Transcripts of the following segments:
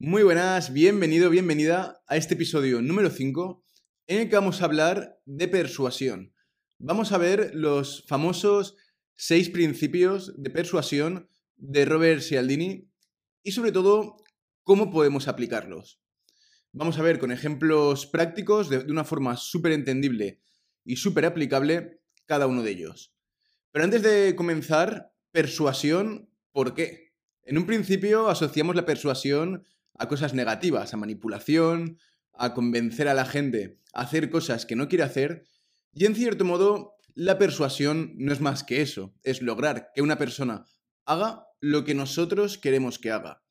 Muy buenas, bienvenido, bienvenida a este episodio número 5 en el que vamos a hablar de persuasión. Vamos a ver los famosos seis principios de persuasión de Robert Cialdini y sobre todo cómo podemos aplicarlos. Vamos a ver con ejemplos prácticos de, una forma súper entendible y súper aplicable cada uno de ellos. Pero antes de comenzar, persuasión, ¿por qué? En un principio asociamos la persuasión a cosas negativas, a manipulación, a convencer a la gente a hacer cosas que no quiere hacer, y en cierto modo la persuasión no es más que eso, es lograr que una persona haga lo que nosotros queremos que haga.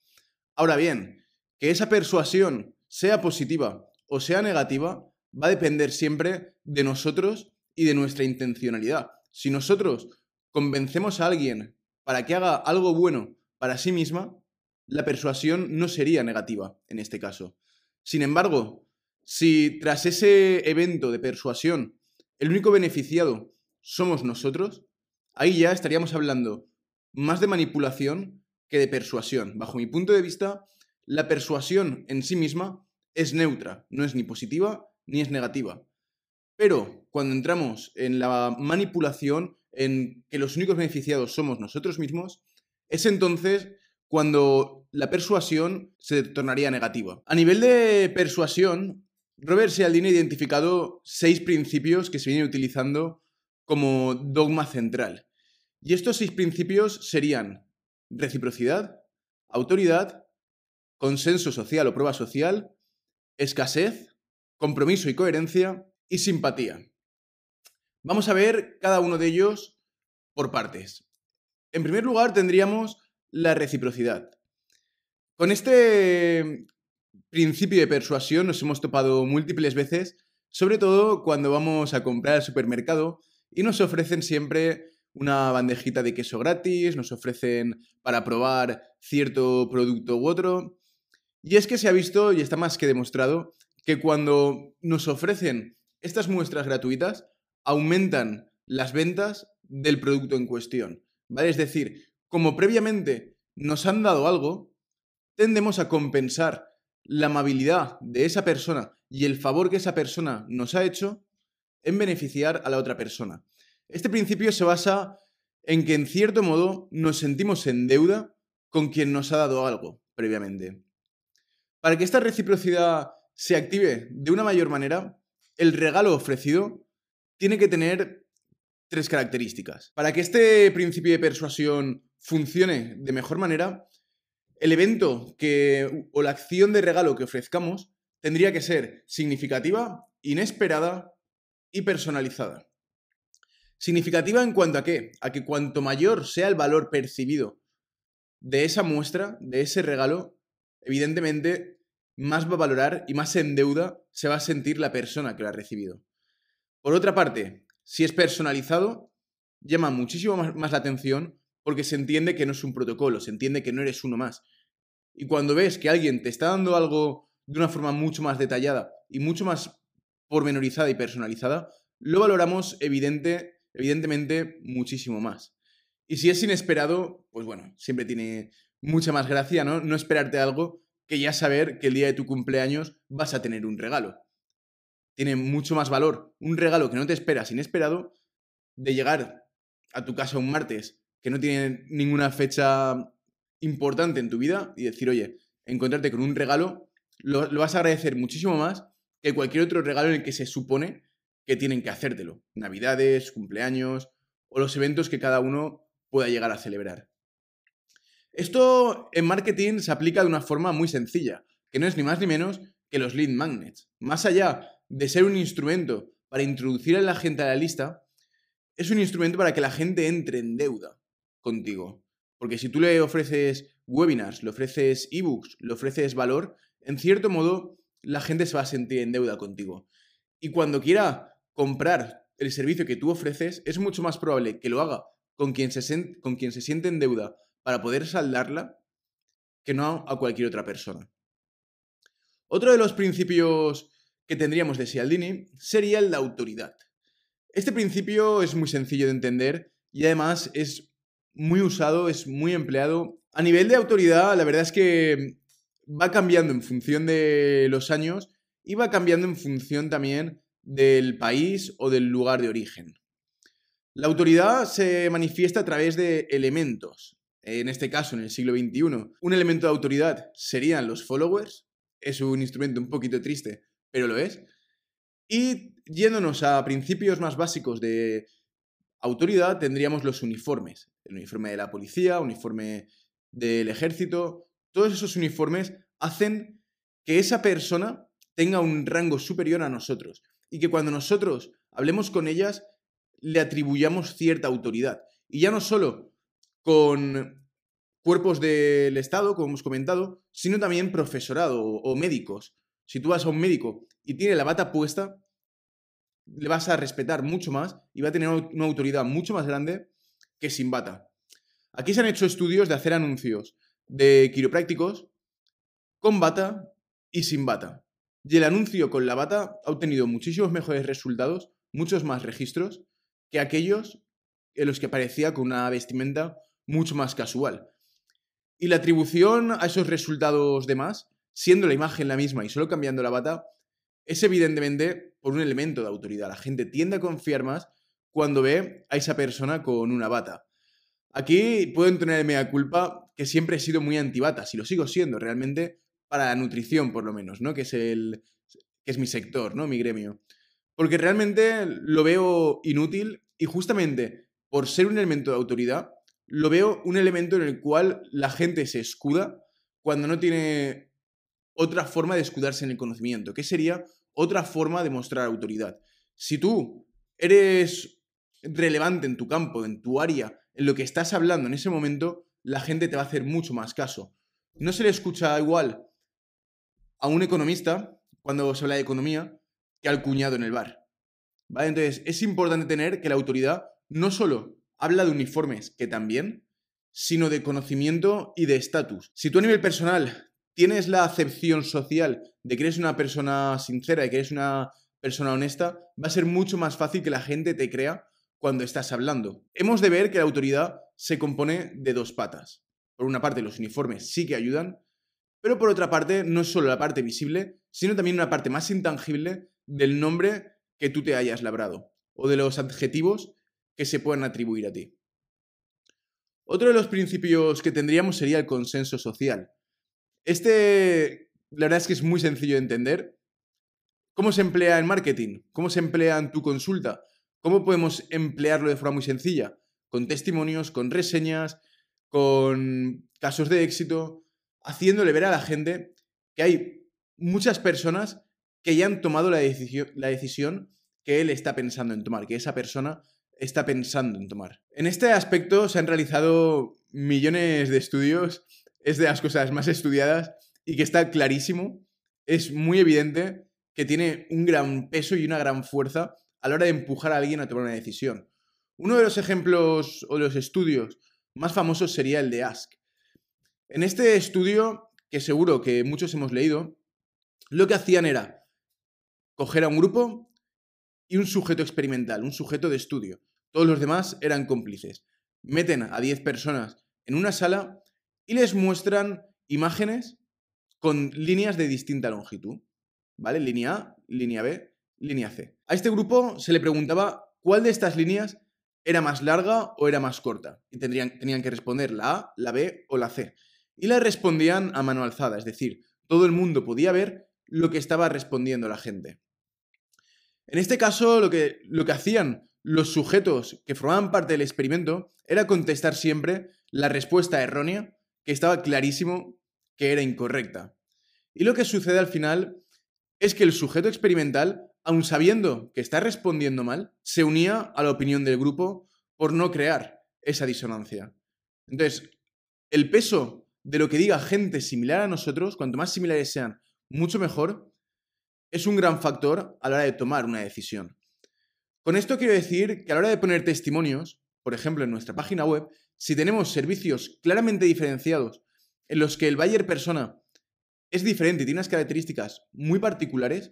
Ahora bien, que esa persuasión sea positiva o sea negativa va a depender siempre de nosotros y de nuestra intencionalidad. Si nosotros convencemos a alguien para que haga algo bueno para sí misma, la persuasión no sería negativa en este caso. Sin embargo, si tras ese evento de persuasión el único beneficiado somos nosotros, ahí ya estaríamos hablando más de manipulación que de persuasión. Bajo mi punto de vista, la persuasión en sí misma es neutra, no es ni positiva ni es negativa. Pero cuando entramos en la manipulación, en que los únicos beneficiados somos nosotros mismos, es entonces cuando la persuasión se tornaría negativa. A nivel de persuasión, Robert Cialdini ha identificado seis principios que se vienen utilizando como dogma central. Y estos seis principios serían reciprocidad, autoridad, consenso social o prueba social, escasez, compromiso y coherencia, y simpatía. Vamos a ver cada uno de ellos por partes. En primer lugar tendríamos la reciprocidad. Con este principio de persuasión nos hemos topado múltiples veces, sobre todo cuando vamos a comprar al supermercado y nos ofrecen siempre una bandejita de queso gratis, nos ofrecen para probar cierto producto u otro. Y es que se ha visto y está más que demostrado que cuando nos ofrecen estas muestras gratuitas aumentan las ventas del producto en cuestión. ¿vale? Es decir, como previamente nos han dado algo, tendemos a compensar la amabilidad de esa persona y el favor que esa persona nos ha hecho en beneficiar a la otra persona. Este principio se basa en que en cierto modo nos sentimos en deuda con quien nos ha dado algo previamente. Para que esta reciprocidad se active de una mayor manera, el regalo ofrecido tiene que tener tres características. Para que este principio de persuasión funcione de mejor manera, el evento que, o la acción de regalo que ofrezcamos tendría que ser significativa, inesperada y personalizada. Significativa en cuanto a qué? A que cuanto mayor sea el valor percibido de esa muestra, de ese regalo, evidentemente más va a valorar y más en deuda se va a sentir la persona que lo ha recibido. Por otra parte, si es personalizado, llama muchísimo más, la atención porque se entiende que no es un protocolo, se entiende que no eres uno más. Y cuando ves que alguien te está dando algo de una forma mucho más detallada y mucho más pormenorizada y personalizada, lo valoramos evidente, evidentemente muchísimo más. Y si es inesperado, pues bueno, siempre tiene mucha más gracia, ¿no? No esperarte algo que ya saber que el día de tu cumpleaños vas a tener un regalo. Tiene mucho más valor un regalo que no te esperas inesperado de llegar a tu casa un martes que no tiene ninguna fecha importante en tu vida y decir, oye, encontrarte con un regalo, lo, lo vas a agradecer muchísimo más que cualquier otro regalo en el que se supone que tienen que hacértelo. Navidades, cumpleaños o los eventos que cada uno pueda llegar a celebrar. Esto en marketing se aplica de una forma muy sencilla, que no es ni más ni menos que los lead magnets. Más allá de ser un instrumento para introducir a la gente a la lista, es un instrumento para que la gente entre en deuda contigo. Porque si tú le ofreces webinars, le ofreces ebooks, le ofreces valor, en cierto modo la gente se va a sentir en deuda contigo. Y cuando quiera comprar el servicio que tú ofreces, es mucho más probable que lo haga con quien se, con quien se siente en deuda para poder saldarla que no a cualquier otra persona. Otro de los principios que tendríamos de Cialdini sería el de autoridad. Este principio es muy sencillo de entender y además es muy usado, es muy empleado. A nivel de autoridad, la verdad es que va cambiando en función de los años y va cambiando en función también del país o del lugar de origen. La autoridad se manifiesta a través de elementos. En este caso, en el siglo XXI, un elemento de autoridad serían los followers. Es un instrumento un poquito triste, pero lo es. Y yéndonos a principios más básicos de autoridad, tendríamos los uniformes. El uniforme de la policía, uniforme del ejército. Todos esos uniformes hacen que esa persona tenga un rango superior a nosotros y que cuando nosotros hablemos con ellas le atribuyamos cierta autoridad. Y ya no solo con cuerpos del Estado, como hemos comentado, sino también profesorado o, médicos. Si tú vas a un médico y tiene la bata puesta, le vas a respetar mucho más y va a tener una autoridad mucho más grande que sin bata. Aquí se han hecho estudios de hacer anuncios de quiroprácticos con bata y sin bata. Y el anuncio con la bata ha obtenido muchísimos mejores resultados, muchos más registros, que aquellos en los que aparecía con una vestimenta mucho más casual. Y la atribución a esos resultados de más, siendo la imagen la misma y solo cambiando la bata, es evidentemente por un elemento de autoridad. La gente tiende a confiar más cuando ve a esa persona con una bata. Aquí puedo tener mea culpa que siempre he sido muy antibata, si lo sigo siendo realmente, para la nutrición, por lo menos, ¿no? Que es el. que es mi sector, ¿no? Mi gremio. Porque realmente lo veo inútil y justamente por ser un elemento de autoridad, lo veo un elemento en el cual la gente se escuda cuando no tiene otra forma de escudarse en el conocimiento, que sería otra forma de mostrar autoridad. Si tú eres relevante en tu campo, en tu área, en lo que estás hablando en ese momento, la gente te va a hacer mucho más caso. No se le escucha igual a un economista cuando se habla de economía que al cuñado en el bar. ¿Vale? Entonces, es importante tener que la autoridad no solo habla de uniformes, que también, sino de conocimiento y de estatus. Si tú a nivel personal tienes la acepción social de que eres una persona sincera y que eres una persona honesta, va a ser mucho más fácil que la gente te crea cuando estás hablando. Hemos de ver que la autoridad se compone de dos patas. Por una parte, los uniformes sí que ayudan, pero por otra parte, no es solo la parte visible, sino también una parte más intangible del nombre que tú te hayas labrado o de los adjetivos que se puedan atribuir a ti. Otro de los principios que tendríamos sería el consenso social. Este, la verdad es que es muy sencillo de entender. ¿Cómo se emplea en marketing? ¿Cómo se emplea en tu consulta? ¿Cómo podemos emplearlo de forma muy sencilla? Con testimonios, con reseñas, con casos de éxito, haciéndole ver a la gente que hay muchas personas que ya han tomado la, decisión, la decisión que él está pensando en tomar, que esa persona está pensando en tomar. En este aspecto se han realizado millones de estudios, es de las cosas más estudiadas y que está clarísimo, es muy evidente que tiene un gran peso y una gran fuerza a la hora de empujar a alguien a tomar una decisión. Uno de los ejemplos o de los estudios más famosos sería el de Ask. En este estudio, que seguro que muchos hemos leído, lo que hacían era coger a un grupo y un sujeto experimental, un sujeto de estudio. Todos los demás eran cómplices. Meten a 10 personas en una sala y les muestran imágenes con líneas de distinta longitud. ¿Vale? Línea A, línea B, línea C. A este grupo se le preguntaba cuál de estas líneas era más larga o era más corta. Y tendrían, tenían que responder la A, la B o la C y le respondían a mano alzada, es decir, todo el mundo podía ver lo que estaba respondiendo la gente. En este caso, lo que, lo que hacían los sujetos que formaban parte del experimento era contestar siempre la respuesta errónea, que estaba clarísimo que era incorrecta. Y lo que sucede al final es que el sujeto experimental, aun sabiendo que está respondiendo mal, se unía a la opinión del grupo por no crear esa disonancia. Entonces, el peso de lo que diga gente similar a nosotros, cuanto más similares sean, mucho mejor, es un gran factor a la hora de tomar una decisión. Con esto quiero decir que a la hora de poner testimonios, por ejemplo en nuestra página web, si tenemos servicios claramente diferenciados en los que el buyer persona es diferente y tiene unas características muy particulares,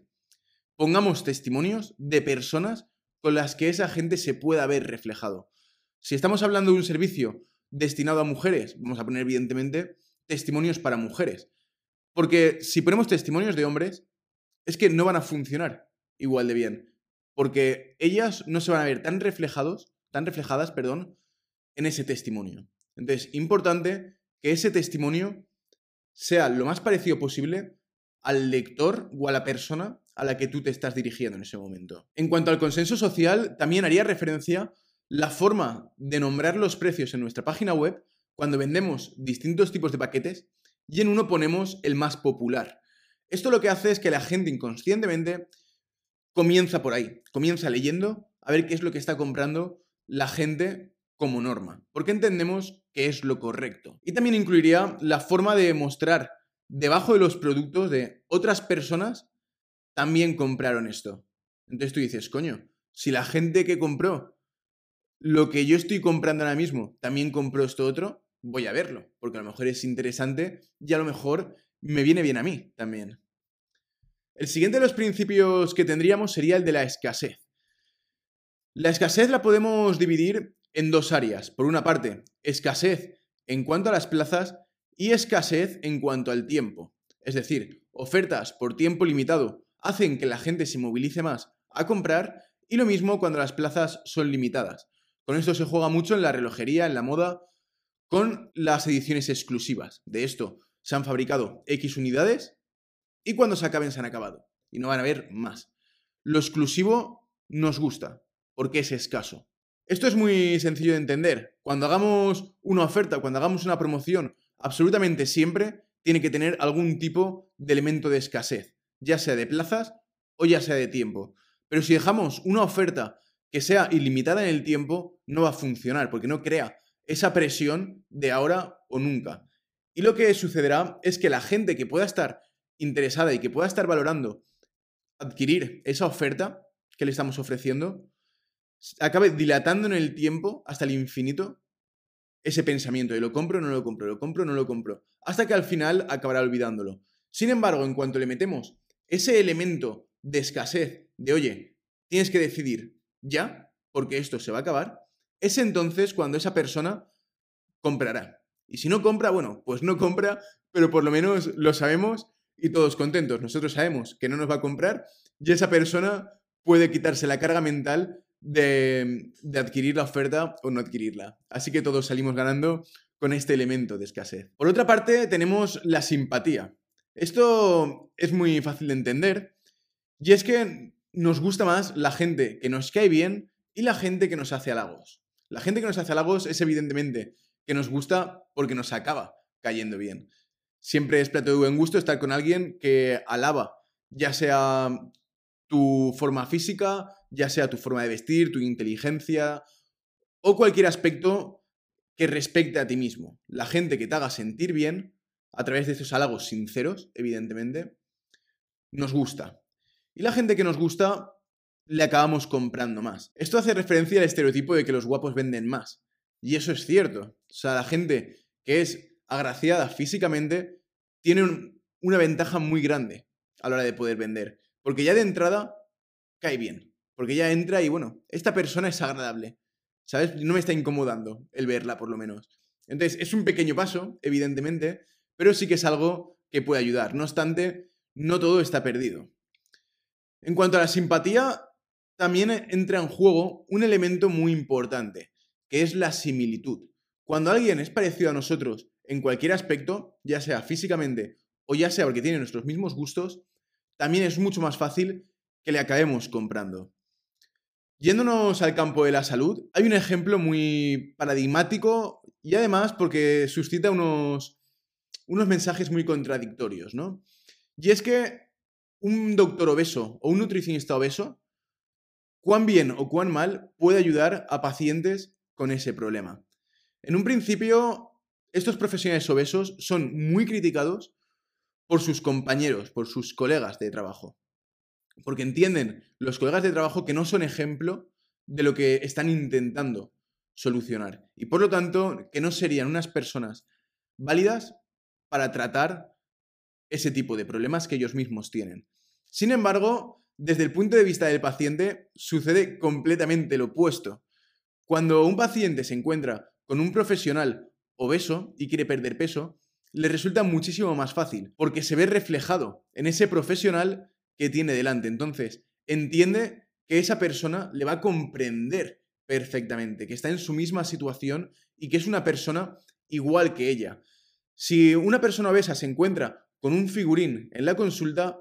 pongamos testimonios de personas con las que esa gente se pueda ver reflejado. Si estamos hablando de un servicio destinado a mujeres, vamos a poner evidentemente testimonios para mujeres. Porque si ponemos testimonios de hombres, es que no van a funcionar igual de bien. Porque ellas no se van a ver tan reflejados, tan reflejadas, perdón, en ese testimonio. Entonces, importante que ese testimonio sea lo más parecido posible al lector o a la persona a la que tú te estás dirigiendo en ese momento. En cuanto al consenso social, también haría referencia la forma de nombrar los precios en nuestra página web cuando vendemos distintos tipos de paquetes y en uno ponemos el más popular. Esto lo que hace es que la gente inconscientemente comienza por ahí, comienza leyendo a ver qué es lo que está comprando la gente como norma, porque entendemos que es lo correcto. Y también incluiría la forma de mostrar debajo de los productos de otras personas también compraron esto. Entonces tú dices, coño, si la gente que compró lo que yo estoy comprando ahora mismo también compró esto otro, voy a verlo, porque a lo mejor es interesante y a lo mejor me viene bien a mí también. El siguiente de los principios que tendríamos sería el de la escasez. La escasez la podemos dividir en dos áreas. Por una parte, escasez en cuanto a las plazas y escasez en cuanto al tiempo. Es decir, ofertas por tiempo limitado hacen que la gente se movilice más a comprar y lo mismo cuando las plazas son limitadas. Con esto se juega mucho en la relojería, en la moda, con las ediciones exclusivas. De esto se han fabricado X unidades y cuando se acaben se han acabado. Y no van a haber más. Lo exclusivo nos gusta, porque es escaso. Esto es muy sencillo de entender. Cuando hagamos una oferta, cuando hagamos una promoción, absolutamente siempre tiene que tener algún tipo de elemento de escasez, ya sea de plazas o ya sea de tiempo. Pero si dejamos una oferta que sea ilimitada en el tiempo, no va a funcionar, porque no crea esa presión de ahora o nunca. Y lo que sucederá es que la gente que pueda estar interesada y que pueda estar valorando adquirir esa oferta que le estamos ofreciendo, acabe dilatando en el tiempo hasta el infinito ese pensamiento de lo compro no lo compro, lo compro no lo compro, hasta que al final acabará olvidándolo. Sin embargo, en cuanto le metemos ese elemento de escasez, de oye, tienes que decidir ya, porque esto se va a acabar, es entonces cuando esa persona comprará. Y si no compra, bueno, pues no compra, pero por lo menos lo sabemos y todos contentos. Nosotros sabemos que no nos va a comprar y esa persona puede quitarse la carga mental de, adquirir la oferta o no adquirirla. Así que todos salimos ganando con este elemento de escasez. Por otra parte, tenemos la simpatía. Esto es muy fácil de entender y es que nos gusta más la gente que nos cae bien y la gente que nos hace halagos. La gente que nos hace halagos es evidentemente que nos gusta porque nos acaba cayendo bien. Siempre es plato de buen gusto estar con alguien que alaba, ya sea tu forma física, ya sea tu forma de vestir, tu inteligencia o cualquier aspecto que respecte a ti mismo. La gente que te haga sentir bien, a través de esos halagos sinceros, evidentemente, nos gusta. Y la gente que nos gusta, le acabamos comprando más. Esto hace referencia al estereotipo de que los guapos venden más. Y eso es cierto. O sea, la gente que es agraciada físicamente tiene una ventaja muy grande a la hora de poder vender. Porque ya de entrada cae bien. Porque ya entra y bueno, esta persona es agradable. ¿Sabes? No me está incomodando el verla, por lo menos. Entonces, es un pequeño paso, evidentemente, pero sí que es algo que puede ayudar. No obstante, no todo está perdido. En cuanto a la simpatía, también entra en juego un elemento muy importante, que es la similitud. Cuando alguien es parecido a nosotros en cualquier aspecto, ya sea físicamente o ya sea porque tiene nuestros mismos gustos, también es mucho más fácil que le acabemos comprando. Yéndonos al campo de la salud, hay un ejemplo muy paradigmático y además porque suscita unos, unos mensajes muy contradictorios, ¿no? Y es que un doctor obeso o un nutricionista obeso, cuán bien o cuán mal puede ayudar a pacientes con ese problema. En un principio, estos profesionales obesos son muy criticados por sus compañeros, por sus colegas de trabajo porque entienden los colegas de trabajo que no son ejemplo de lo que están intentando solucionar. Y por lo tanto, que no serían unas personas válidas para tratar ese tipo de problemas que ellos mismos tienen. Sin embargo, desde el punto de vista del paciente, sucede completamente lo opuesto. Cuando un paciente se encuentra con un profesional obeso y quiere perder peso, le resulta muchísimo más fácil, porque se ve reflejado en ese profesional que tiene delante. Entonces, entiende que esa persona le va a comprender perfectamente, que está en su misma situación y que es una persona igual que ella. Si una persona obesa se encuentra con un figurín en la consulta,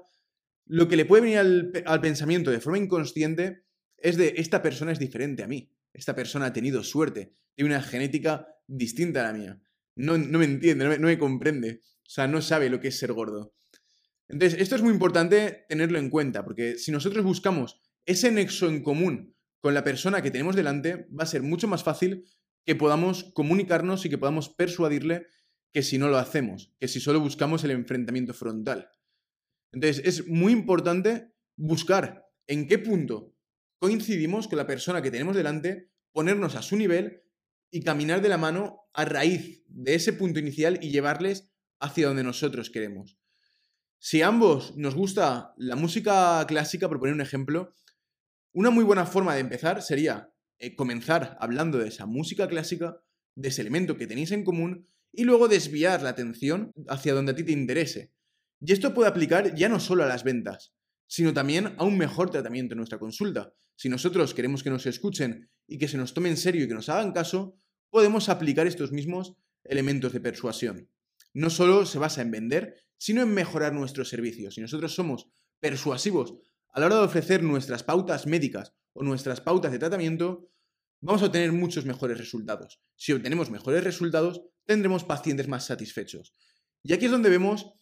lo que le puede venir al, pensamiento de forma inconsciente es de esta persona es diferente a mí. Esta persona ha tenido suerte, tiene una genética distinta a la mía. No, no me entiende, no me, no me comprende. O sea, no sabe lo que es ser gordo. Entonces, esto es muy importante tenerlo en cuenta, porque si nosotros buscamos ese nexo en común con la persona que tenemos delante, va a ser mucho más fácil que podamos comunicarnos y que podamos persuadirle que si no lo hacemos, que si solo buscamos el enfrentamiento frontal. Entonces, es muy importante buscar en qué punto coincidimos con la persona que tenemos delante, ponernos a su nivel y caminar de la mano a raíz de ese punto inicial y llevarles hacia donde nosotros queremos. Si a ambos nos gusta la música clásica, por poner un ejemplo, una muy buena forma de empezar sería eh, comenzar hablando de esa música clásica, de ese elemento que tenéis en común, y luego desviar la atención hacia donde a ti te interese. Y esto puede aplicar ya no solo a las ventas, sino también a un mejor tratamiento en nuestra consulta. Si nosotros queremos que nos escuchen y que se nos tome en serio y que nos hagan caso, podemos aplicar estos mismos elementos de persuasión. No solo se basa en vender, sino en mejorar nuestros servicios. Si nosotros somos persuasivos a la hora de ofrecer nuestras pautas médicas o nuestras pautas de tratamiento, vamos a obtener muchos mejores resultados. Si obtenemos mejores resultados, tendremos pacientes más satisfechos. Y aquí es donde vemos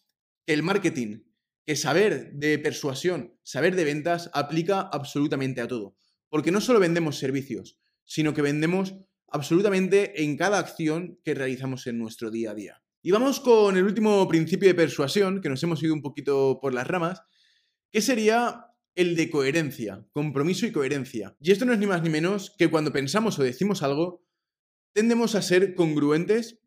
que el marketing, que saber de persuasión, saber de ventas, aplica absolutamente a todo. Porque no solo vendemos servicios, sino que vendemos absolutamente en cada acción que realizamos en nuestro día a día. Y vamos con el último principio de persuasión, que nos hemos ido un poquito por las ramas, que sería el de coherencia, compromiso y coherencia. Y esto no es ni más ni menos que cuando pensamos o decimos algo, tendemos a ser congruentes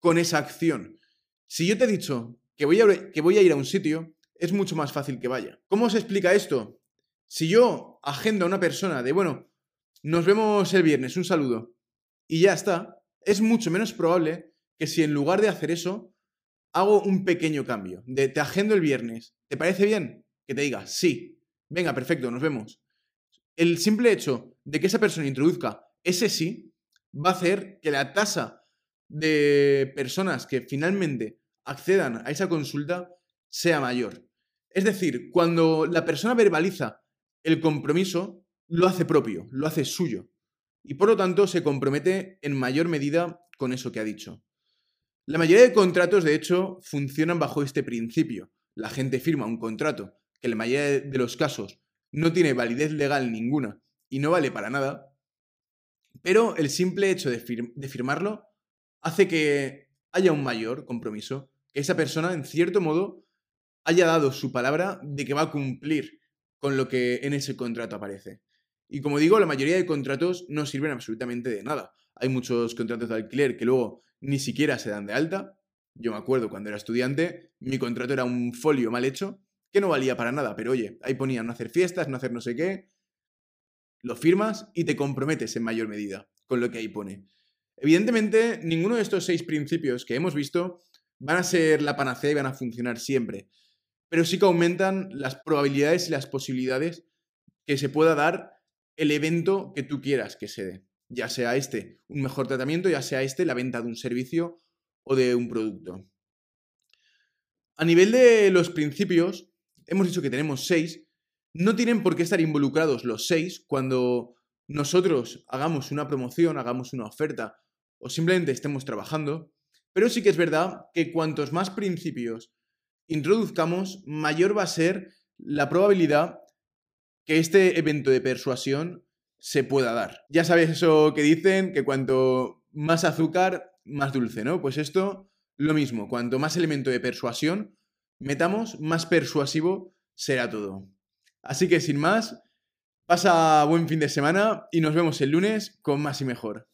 con esa acción. Si yo te he dicho que voy a, que voy a ir a un sitio, es mucho más fácil que vaya. ¿Cómo se explica esto? Si yo agendo a una persona de, bueno, nos vemos el viernes, un saludo, y ya está, es mucho menos probable que si en lugar de hacer eso, hago un pequeño cambio, de te agendo el viernes, ¿te parece bien? Que te diga, sí, venga, perfecto, nos vemos. El simple hecho de que esa persona introduzca ese sí va a hacer que la tasa de personas que finalmente accedan a esa consulta sea mayor. Es decir, cuando la persona verbaliza el compromiso, lo hace propio, lo hace suyo. Y por lo tanto se compromete en mayor medida con eso que ha dicho. La mayoría de contratos, de hecho, funcionan bajo este principio. La gente firma un contrato que en la mayoría de los casos no tiene validez legal ninguna y no vale para nada, pero el simple hecho de, firmarlo hace que haya un mayor compromiso, que esa persona, en cierto modo, haya dado su palabra de que va a cumplir con lo que en ese contrato aparece. Y como digo, la mayoría de contratos no sirven absolutamente de nada. Hay muchos contratos de alquiler que luego ni siquiera se dan de alta. Yo me acuerdo cuando era estudiante, mi contrato era un folio mal hecho que no valía para nada, pero oye, ahí ponían no hacer fiestas, no hacer no sé qué. Lo firmas y te comprometes en mayor medida con lo que ahí pone. Evidentemente, ninguno de estos seis principios que hemos visto van a ser la panacea y van a funcionar siempre, pero sí que aumentan las probabilidades y las posibilidades que se pueda dar el evento que tú quieras que se dé ya sea este un mejor tratamiento, ya sea este la venta de un servicio o de un producto. A nivel de los principios, hemos dicho que tenemos seis, no tienen por qué estar involucrados los seis cuando nosotros hagamos una promoción, hagamos una oferta o simplemente estemos trabajando, pero sí que es verdad que cuantos más principios introduzcamos, mayor va a ser la probabilidad que este evento de persuasión se pueda dar. Ya sabes eso que dicen, que cuanto más azúcar, más dulce, ¿no? Pues esto, lo mismo, cuanto más elemento de persuasión metamos, más persuasivo será todo. Así que sin más, pasa buen fin de semana y nos vemos el lunes con más y mejor.